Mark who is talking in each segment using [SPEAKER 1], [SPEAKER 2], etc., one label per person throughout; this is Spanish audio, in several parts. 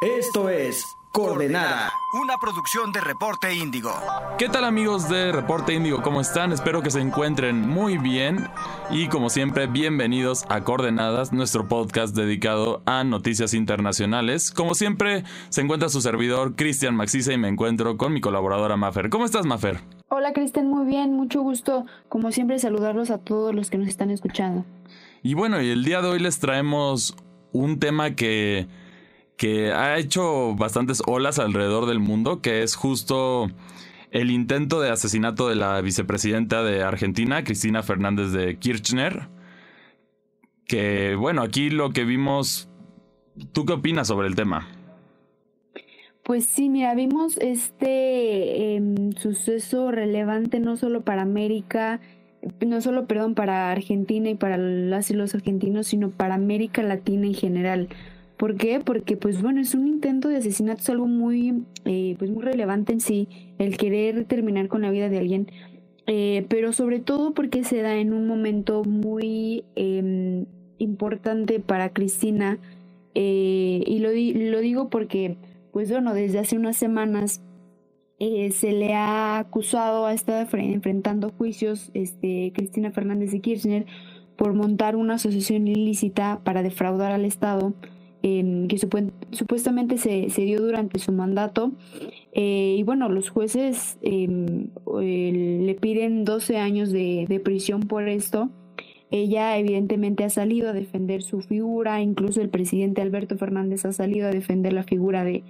[SPEAKER 1] Esto es Coordenada.
[SPEAKER 2] Una producción de Reporte Índigo.
[SPEAKER 3] ¿Qué tal amigos de Reporte Índigo? ¿Cómo están? Espero que se encuentren muy bien y como siempre bienvenidos a Coordenadas, nuestro podcast dedicado a noticias internacionales. Como siempre se encuentra su servidor Cristian Maxisa y me encuentro con mi colaboradora Mafer. ¿Cómo estás Mafer?
[SPEAKER 4] Hola Cristian, muy bien, mucho gusto como siempre saludarlos a todos los que nos están escuchando.
[SPEAKER 3] Y bueno, y el día de hoy les traemos un tema que que ha hecho bastantes olas alrededor del mundo, que es justo el intento de asesinato de la vicepresidenta de Argentina, Cristina Fernández de Kirchner. Que bueno, aquí lo que vimos, ¿tú qué opinas sobre el tema?
[SPEAKER 4] Pues sí, mira, vimos este em, suceso relevante no solo para América, no solo, perdón, para Argentina y para los argentinos, sino para América Latina en general. ¿Por qué? Porque, pues bueno, es un intento de asesinato, es algo muy, eh, pues muy relevante en sí, el querer terminar con la vida de alguien, eh, pero sobre todo porque se da en un momento muy em, importante para Cristina, eh, y lo, digo porque, pues bueno, desde hace unas semanas se le ha acusado, ha estado enfrentando juicios, este, Cristina Fernández de Kirchner, por montar una asociación ilícita para defraudar al Estado que supuestamente se, dio durante su mandato. Eh, y bueno, los jueces em, le piden 12 años de, prisión por esto. Ella evidentemente ha salido a defender su figura, incluso el presidente Alberto Fernández ha salido a defender la figura de,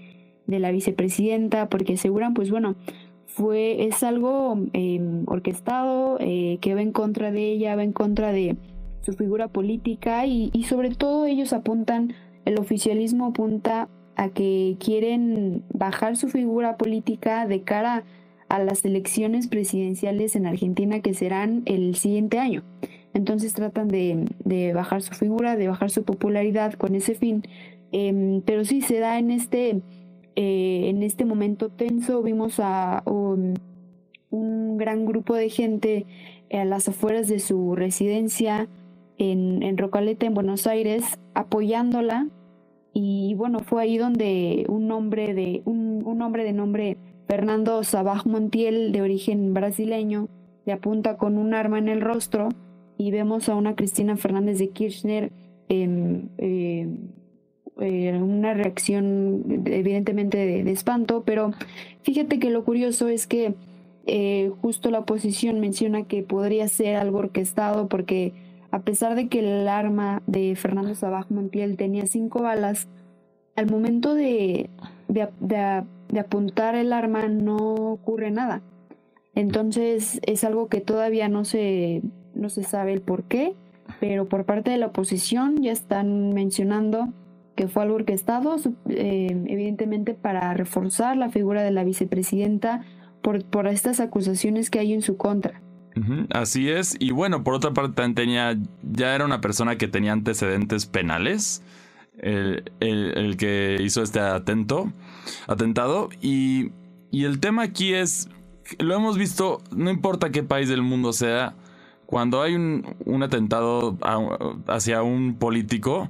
[SPEAKER 4] de la vicepresidenta, porque aseguran, pues bueno, fue, es algo em, orquestado, eh, que va en contra de ella, va en contra de su figura política y sobre todo ellos apuntan el oficialismo apunta a que quieren bajar su figura política de cara a las elecciones presidenciales en Argentina que serán el siguiente año. Entonces tratan de, bajar su figura, de bajar su popularidad con ese fin. Em, pero sí se da en este, eh, en este momento tenso. Vimos a un, un gran grupo de gente a las afueras de su residencia en, en Rocaleta, en Buenos Aires, apoyándola y bueno, fue ahí donde un hombre de, un, un hombre de nombre Fernando Sabaj Montiel, de origen brasileño, le apunta con un arma en el rostro y vemos a una Cristina Fernández de Kirchner en eh, una reacción evidentemente de, espanto, pero fíjate que lo curioso es que eh, justo la oposición menciona que podría ser algo orquestado porque a pesar de que el arma de Fernando Sabaj Montiel tenía cinco balas, al momento de, de, apuntar el arma no ocurre nada. Entonces es algo que todavía no se, no se sabe el por qué, pero por parte de la oposición ya están mencionando que fue algo orquestado, eh, evidentemente para reforzar la figura de la vicepresidenta por, por estas acusaciones que hay en su contra.
[SPEAKER 3] Así es. Y bueno, por otra parte, tenía, ya era una persona que tenía antecedentes penales. El, que hizo este atento, atentado. Y, y el tema aquí es, lo hemos visto, no importa qué país del mundo sea, cuando hay un, un atentado hacia un político,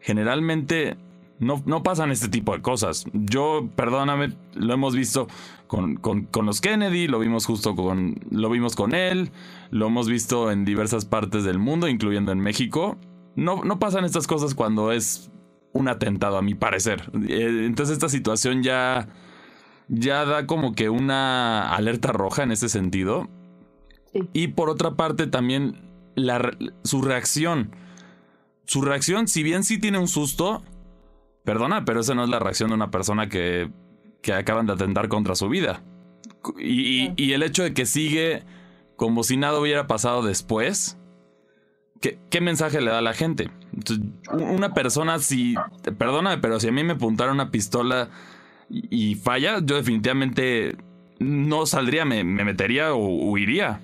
[SPEAKER 3] generalmente no, no, pasan este tipo de cosas. Yo, perdóname, lo hemos visto con, con, con, los Kennedy, lo vimos justo con. Lo vimos con él, lo hemos visto en diversas partes del mundo, incluyendo en México. No, no pasan estas cosas cuando es un atentado, a mi parecer. Eh, entonces, esta situación ya. Ya da como que una alerta roja en ese sentido. Y por otra parte, también la, su reacción. Su reacción, si bien sí tiene un susto, Perdona, pero esa no es la reacción de una persona que, que acaban de atentar contra su vida. Y, el hecho de que sigue como si nada hubiera pasado después, ¿qué, qué mensaje le da a la gente? una persona, si, perdóname, pero si a mí me apuntara una pistola y, falla, yo definitivamente no saldría, me, me metería o huiría.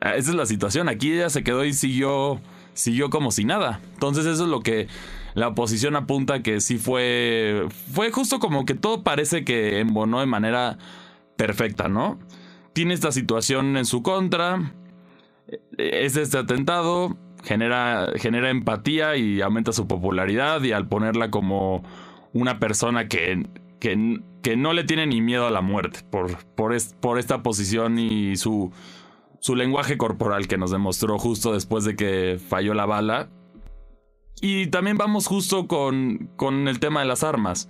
[SPEAKER 3] Esa es la situación. Aquí ella se quedó y siguió, siguió como si nada. Entonces eso es lo que la oposición apunta que sí fue. Fue justo como que todo parece que embonó de manera perfecta, ¿no? Tiene esta situación en su contra. Es este atentado. Genera, genera empatía y aumenta su popularidad. Y al ponerla como una persona que, que, que, no le tiene ni miedo a la muerte por, por, por esta posición y su, su lenguaje corporal que nos demostró justo después de que falló la bala. Y también vamos justo con, con el tema de las armas.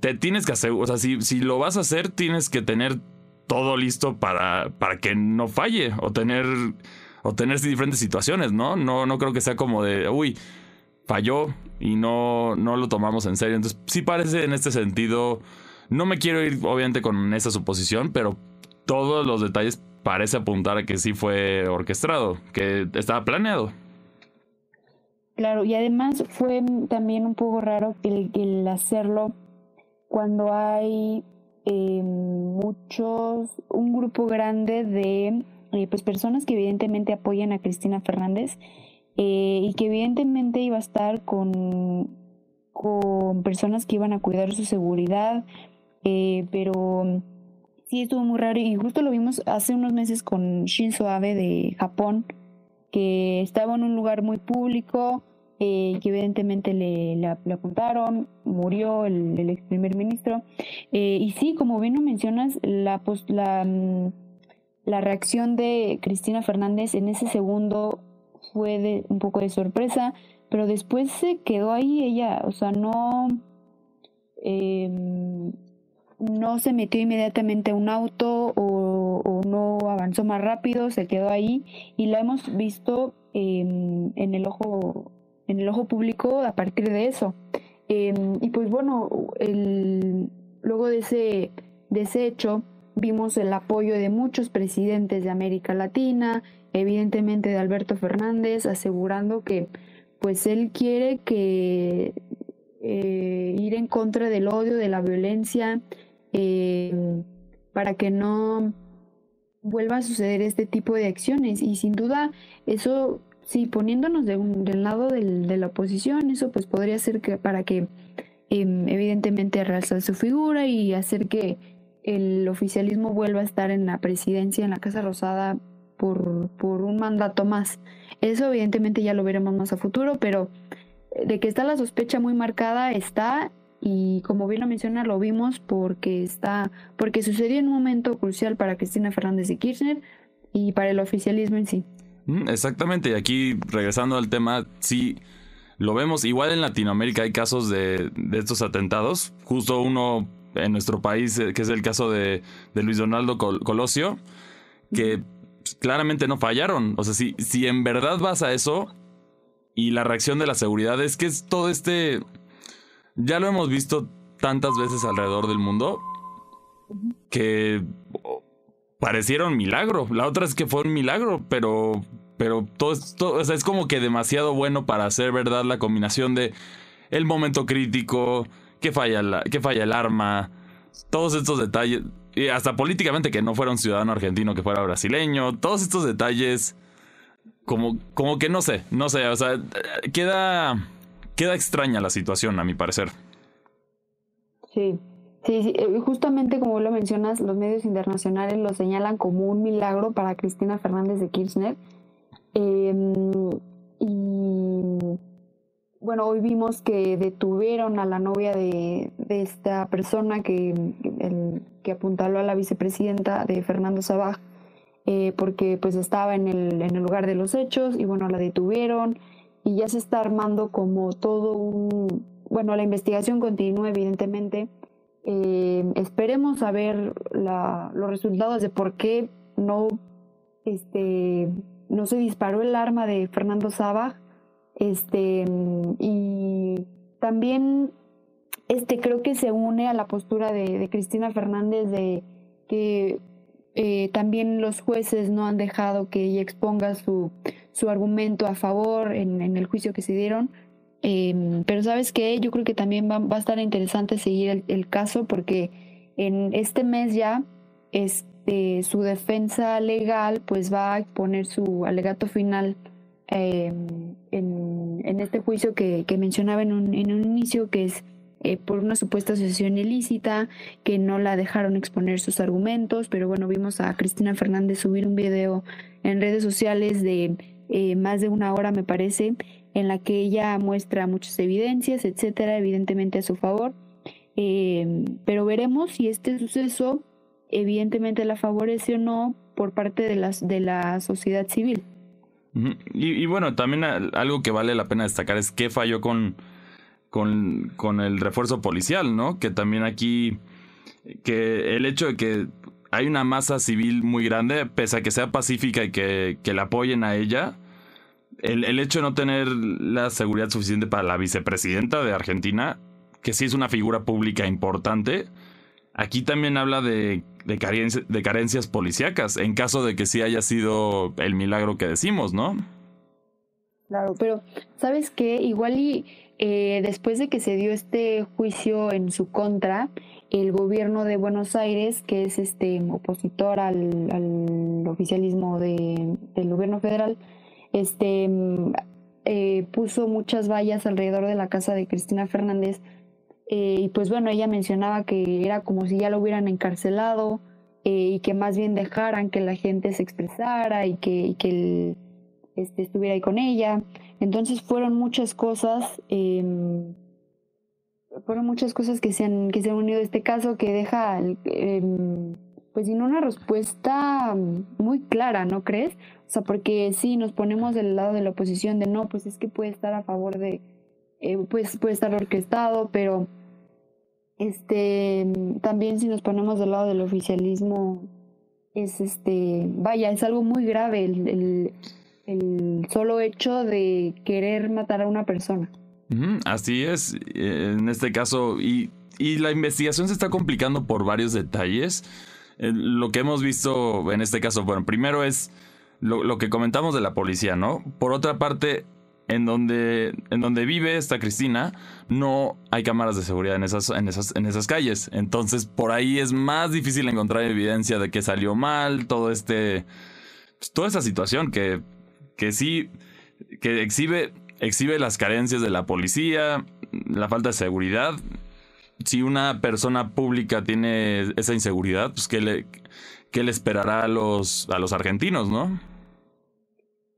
[SPEAKER 3] Te tienes que hacer, o sea, si, si lo vas a hacer, tienes que tener todo listo para, para que no falle o tener, o tener diferentes situaciones, ¿no? ¿no? No creo que sea como de, uy, falló y no, no lo tomamos en serio. Entonces, sí parece en este sentido, no me quiero ir obviamente con esa suposición, pero todos los detalles parece apuntar a que sí fue orquestado, que estaba planeado.
[SPEAKER 4] Claro, y además fue también un poco raro el, hacerlo cuando hay eh, muchos, un grupo grande de eh, pues personas que evidentemente apoyan a Cristina Fernández eh, y que evidentemente iba a estar con, con personas que iban a cuidar su seguridad, pero sí estuvo muy raro y justo lo vimos hace unos meses con Shinzo Abe de Japón, que estaba en un lugar muy público, eh, que evidentemente le, le, apuntaron, murió el, ex primer ministro. Eh, y sí, como bien lo mencionas, la, la, mm, la reacción de Cristina Fernández en ese segundo fue de, un poco de sorpresa, pero después se quedó ahí ella, o sea, no... Eh, no se metió inmediatamente a un auto o, no avanzó más rápido, se quedó ahí y la hemos visto en el ojo en el ojo público a partir de eso. Em, y pues bueno, el, luego de ese, de ese hecho vimos el apoyo de muchos presidentes de América Latina, evidentemente de Alberto Fernández, asegurando que pues él quiere que eh, ir en contra del odio, de la violencia, eh, para que no vuelva a suceder este tipo de acciones. Y sin duda eso, sí, poniéndonos de un, del lado de la oposición, eso pues podría ser que para que em, evidentemente realzar su figura y hacer que el oficialismo vuelva a estar en la presidencia, en la Casa Rosada, por, por un mandato más. Eso evidentemente ya lo veremos más a futuro, pero de que está la sospecha muy marcada, está y como bien lo menciona lo vimos porque está porque sucedió en un momento crucial para Cristina Fernández de Kirchner y para el oficialismo en sí.
[SPEAKER 3] Mm, exactamente, y aquí regresando al tema, sí lo vemos, igual en Latinoamérica hay casos de, de estos atentados, justo uno en nuestro país, eh, que es el caso de, de Luis Donaldo Colosio, que claramente no fallaron. O sea, si, si en verdad vas a eso y la reacción de la seguridad es que es todo este ya lo hemos visto tantas veces alrededor del mundo que pareciera un milagro. La otra es que fue un milagro, pero, pero todo, todo es como que demasiado bueno para hacer verdad la combinación de el momento crítico, que falla, la, que falla el arma, todos estos detalles, y hasta políticamente que no fuera un ciudadano argentino, que fuera brasileño, todos estos detalles, como, como que no sé, no sé, o sea, queda queda extraña la situación, a mi parecer.
[SPEAKER 4] Sí, sí, eh, justamente como lo mencionas, los medios internacionales lo señalan como un milagro para Cristina Fernández de Kirchner. Em, y bueno, hoy vimos que detuvieron a la novia de, esta persona que, que apuntaló a la vicepresidenta de Fernando Sabaj, eh, porque pues estaba en el, en el lugar de los hechos y bueno, la detuvieron y ya se está armando como todo un... Bueno, la investigación continúa evidentemente. Eh, esperemos a ver los resultados de por qué no, este, no se disparó el arma de Fernando Sabaj. Este, y también este, creo que se une a la postura de, Cristina Fernández de que eh, también los jueces no han dejado que ella exponga su, su argumento a favor en, el juicio que se dieron. Em, pero sabes que yo creo que también va, a estar interesante seguir el, caso porque en este mes ya este, su defensa legal pues va a exponer su alegato final em, en, este juicio que, mencionaba en un, en un inicio que es eh, por una supuesta asociación ilícita, que no la dejaron exponer sus argumentos, pero bueno, vimos a Cristina Fernández subir un video en redes sociales de eh, más de una hora, me parece, en la que ella muestra muchas evidencias, etcétera, evidentemente a su favor. Eh, pero veremos si este suceso evidentemente la favorece o no por parte de, las, de la sociedad civil.
[SPEAKER 3] Y, bueno, también algo que vale la pena destacar es qué falló con, con, con, el refuerzo policial, ¿no? Que también aquí, que el hecho de que hay una masa civil muy grande, pese a que sea pacífica y que, que la apoyen a ella, el, el, hecho de no tener la seguridad suficiente para la vicepresidenta de Argentina, que sí es una figura pública importante, aquí también habla de de, de carencias policíacas, en caso de que sí haya sido el milagro que decimos, ¿no?
[SPEAKER 4] Claro, pero ¿sabes qué? Igual y eh, después de que se dio este juicio en su contra, el gobierno de Buenos Aires, que es este opositor al, oficialismo de, del gobierno federal, este eh, puso muchas vallas alrededor de la casa de Cristina Fernández eh, y pues bueno, ella mencionaba que era como si ya lo hubieran encarcelado eh, y que más bien dejaran que la gente se expresara y que, que este, estuviera ahí con ella. Entonces fueron muchas cosas, em, fueron muchas cosas que se han, que se han unido a este caso que deja, em, pues sin una respuesta muy clara, ¿no crees? O sea, porque sí, nos ponemos del lado de la oposición de no, pues es que puede estar a favor de, eh, pues puede estar orquestado, pero este también si nos ponemos del lado del oficialismo es este vaya es algo muy grave el, el, solo hecho de querer matar a una persona
[SPEAKER 3] así es en este caso y, y la investigación se está complicando por varios detalles eh, lo que hemos visto en este caso bueno primero es lo, lo que comentamos de la policía no por otra parte en donde, en donde vive esta Cristina, no hay cámaras de seguridad en esas, en, esas, en esas calles. Entonces, por ahí es más difícil encontrar evidencia de que salió mal, todo este. Pues, toda esa situación que, que sí. que exhibe, exhibe las carencias de la policía, la falta de seguridad. Si una persona pública tiene esa inseguridad, pues qué le, qué le esperará a los, a los argentinos, ¿no?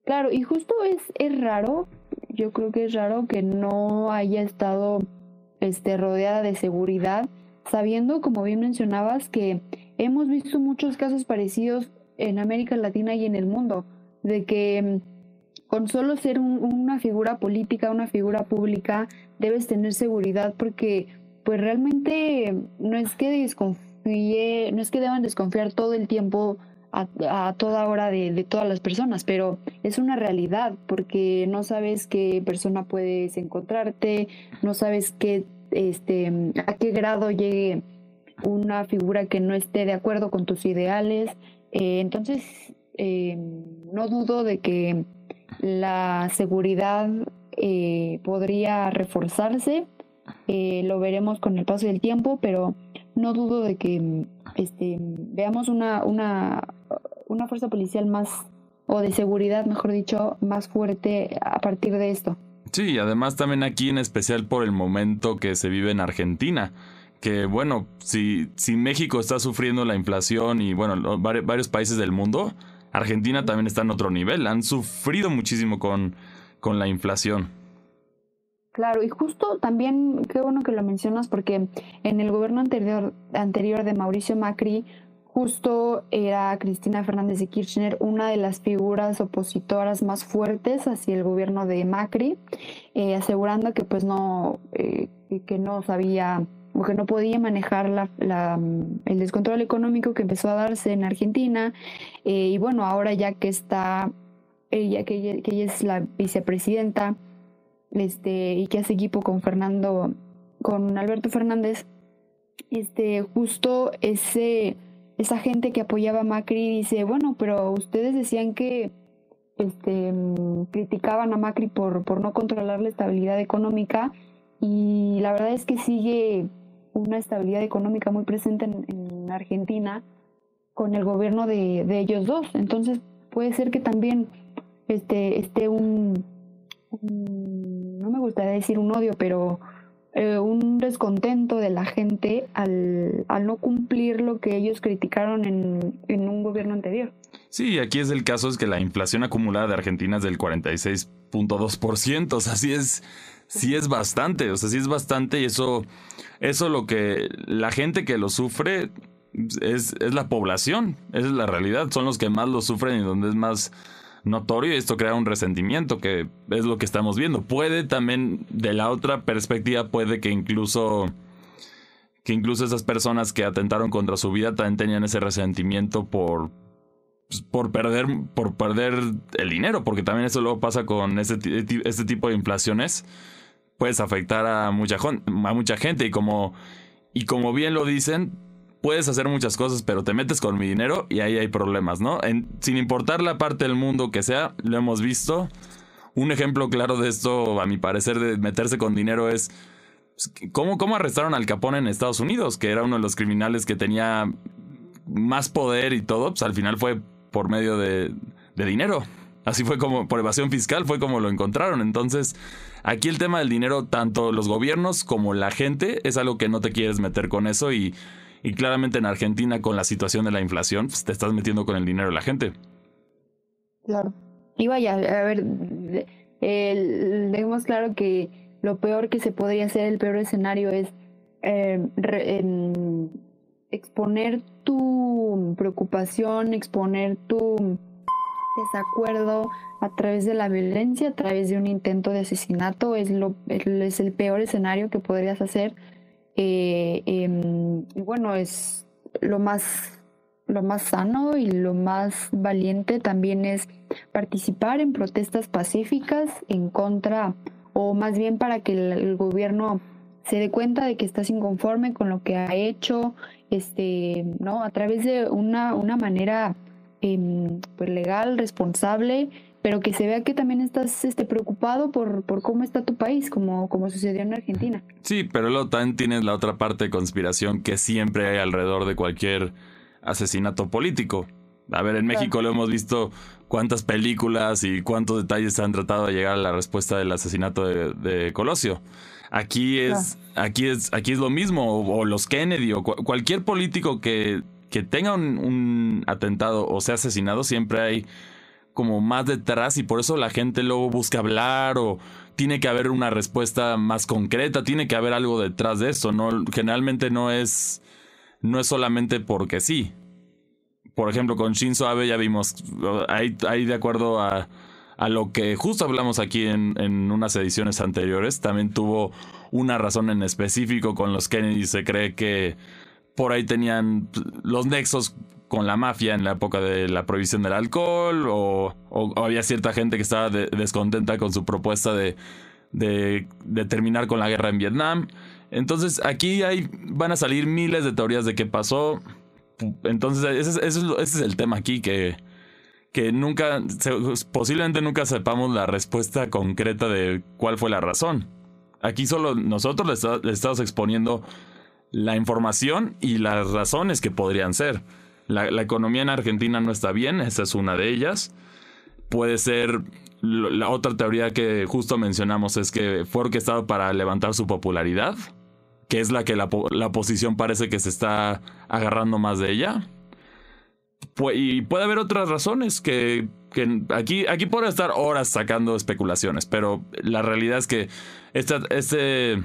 [SPEAKER 4] Claro, y justo es, es raro, yo creo que es raro que no haya estado este, rodeada de seguridad, sabiendo, como bien mencionabas, que hemos visto muchos casos parecidos en América Latina y en el mundo, de que mm, con solo ser una figura política, una figura pública, debes tener seguridad porque pues realmente no es que desconfíe, no es que deban desconfiar todo el tiempo a, toda hora de, todas las personas, pero es una realidad porque no sabes qué persona puedes encontrarte, no sabes qué, este, a qué grado llegue una figura que no esté de acuerdo con tus ideales. Eh, entonces, eh, no dudo de que la seguridad eh, podría reforzarse. lo veremos con el paso del tiempo, pero no dudo de que este, veamos una, una, una fuerza policial más, o de seguridad, mejor dicho, más fuerte a partir de esto.
[SPEAKER 3] Sí, además también aquí en especial por el momento que se vive en Argentina. Que bueno, si, si México está sufriendo la inflación y bueno, varios países del mundo, Argentina también está en otro nivel. Han sufrido muchísimo con, con la inflación.
[SPEAKER 4] Claro, y justo también, qué bueno que lo mencionas, porque en el gobierno anterior, anterior de Mauricio Macri, justo era Cristina Fernández de Kirchner una de las figuras opositoras más fuertes hacia el gobierno de Macri, eh, asegurando que pues no, eh, que no sabía o que no podía manejar la, el descontrol económico que empezó a darse en Argentina. Eh, y bueno, ahora ya que está, ella, que ella es la vicepresidenta, este, y que hace equipo con Fernando, con Alberto Fernández, este, justo ese, esa gente que apoyaba a Macri dice, bueno, pero ustedes decían que este, criticaban a Macri por, por no controlar la estabilidad económica y la verdad es que sigue una estabilidad económica muy presente en, Argentina con el gobierno de, de, ellos dos. Entonces puede ser que también este, esté un, no me gustaría decir un odio, pero eh, un descontento de la gente al, al, no cumplir lo que ellos criticaron en, en un gobierno anterior.
[SPEAKER 3] Sí, aquí es el caso, es que la inflación acumulada de Argentina es del 46.2%, o sea, sí es, sí es bastante, o sea, sí es bastante y eso, eso lo que la gente que lo sufre es, es la población, esa es la realidad, son los que más lo sufren y donde es más notorio y esto crea un resentimiento que es lo que estamos viendo. Puede también, de la otra perspectiva, puede que incluso que incluso esas personas que atentaron contra su vida también tenían ese resentimiento por por perder por perder el dinero, porque también eso luego pasa con este, este tipo de inflaciones, puedes afectar a mucha a mucha gente y como y como bien lo dicen, puedes hacer muchas cosas, pero te metes con mi dinero y ahí hay problemas, ¿no? sin importar la parte del mundo que sea, lo hemos visto. Un ejemplo claro de esto, a mi parecer, de meterse con dinero es pues, cómo, cómo arrestaron al Capone en Estados Unidos, que era uno de los criminales que tenía más poder y todo, pues al final fue por medio de, de dinero. Así fue como, por evasión fiscal, fue como lo encontraron. Entonces, aquí el tema del dinero, tanto los gobiernos como la gente, es algo que no te quieres meter con eso y y claramente en Argentina con la situación de la inflación, pues te estás metiendo con el dinero de la gente.
[SPEAKER 4] Claro. Y vaya, a ver, dejemos claro que lo peor que se podría hacer, el peor escenario es eh, exponer tu preocupación, exponer tu desacuerdo a través de la violencia, a través de un intento de asesinato, es, lo, es el peor escenario que podrías hacer. Eh, em, y bueno, es lo más, lo más sano y lo más valiente también es participar en protestas pacíficas en contra, o más bien para que el, gobierno se dé cuenta de que estás inconforme con lo que ha hecho, este, ¿no? A través de una, una manera em, pues legal, responsable, pero que se vea que también estás este, preocupado por, por cómo está tu país, como, como sucedió en Argentina.
[SPEAKER 3] Sí, pero luego también tienes la otra parte de conspiración que siempre hay alrededor de cualquier asesinato político. A ver, en México lo hemos visto cuántas películas y cuántos detalles han tratado de llegar a la respuesta del asesinato de, Colosio. Aquí es, aquí es, aquí es lo mismo, o, los Kennedy, o cualquier político que, que tenga un, un atentado o sea asesinado, siempre hay como más detrás y por eso la gente luego busca hablar o tiene que haber una respuesta más concreta, tiene que haber algo detrás de eso, no generalmente no es no es solamente porque sí. Por ejemplo, con Shinzo Abe ya vimos ahí, ahí de acuerdo a, a lo que justo hablamos aquí en, en unas ediciones anteriores, también tuvo una razón en específico con los Kennedy, se cree que por ahí tenían los nexos con la mafia en la época de la prohibición del alcohol o, había cierta gente que estaba descontenta con su propuesta de, de, terminar con la guerra en Vietnam. Entonces aquí hay, van a salir miles de teorías de qué pasó. Entonces ese, es, ese es el tema aquí que, que nunca, posiblemente nunca sepamos la respuesta concreta de cuál fue la razón. Aquí solo nosotros les estamos exponiendo la información y las razones que podrían ser. La, economía en Argentina no está bien, esa es una de ellas. Puede ser la otra teoría que justo mencionamos es que fue orquestado para levantar su popularidad, que es la que la, oposición parece que se está agarrando más de ella. Y puede haber otras razones que, aquí, aquí puede estar horas sacando especulaciones, pero la realidad es que este,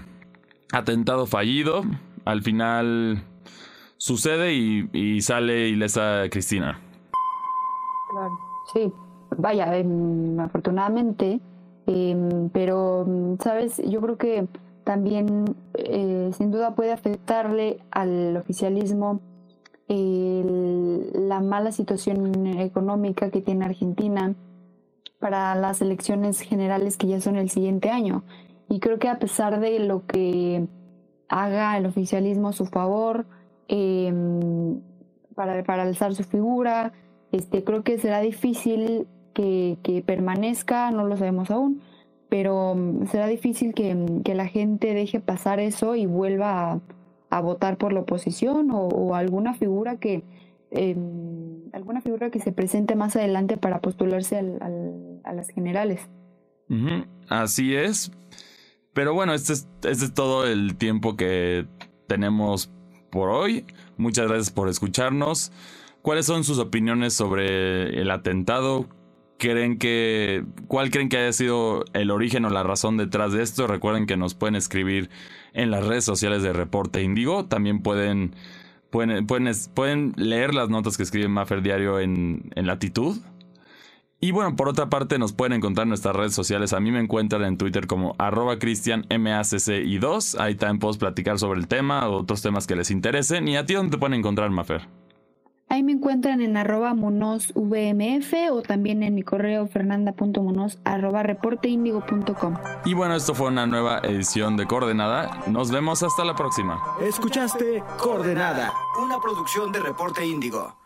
[SPEAKER 3] atentado fallido al final sucede y, sale ilesa Cristina.
[SPEAKER 4] Sí. Vaya, em, afortunadamente, em, pero, ¿sabes? Yo creo que también eh, sin duda puede afectarle al oficialismo la mala situación económica que tiene Argentina para las elecciones generales que ya son el siguiente año. Y creo que a pesar de lo que haga el oficialismo a su favor, Em, para, para, alzar su figura. Este, creo que será difícil que, permanezca, no lo sabemos aún, pero mm, será difícil que, la gente deje pasar eso y vuelva a, votar por la oposición o, alguna figura que em, alguna figura que se presente más adelante para postularse a las generales.
[SPEAKER 3] Así es. Pero bueno, este es, este es todo el tiempo que tenemos por hoy. Muchas gracias por escucharnos. ¿Cuáles son sus opiniones sobre el atentado? ¿Creen que, ¿Cuál creen que haya sido el origen o la razón detrás de esto? Recuerden que nos pueden escribir en las redes sociales de Reporte Indigo. También pueden, pueden, pueden, leer las notas que escribe Maffer Diario en, en Latitud. Y bueno, por otra parte, nos pueden encontrar en nuestras redes sociales. A mí me encuentran en Twitter como arroba y 2 Ahí también puedo platicar sobre el tema o otros temas que les interesen. ¿Y a ti dónde te pueden encontrar, Mafer?
[SPEAKER 4] Ahí me encuentran en arroba monosvmf o también en mi correo fernanda.monos arroba reporteindigo.com.
[SPEAKER 3] Y bueno, esto fue una nueva edición de Coordenada. Nos vemos hasta la próxima.
[SPEAKER 1] Escuchaste Coordenada, una producción de Reporte Índigo.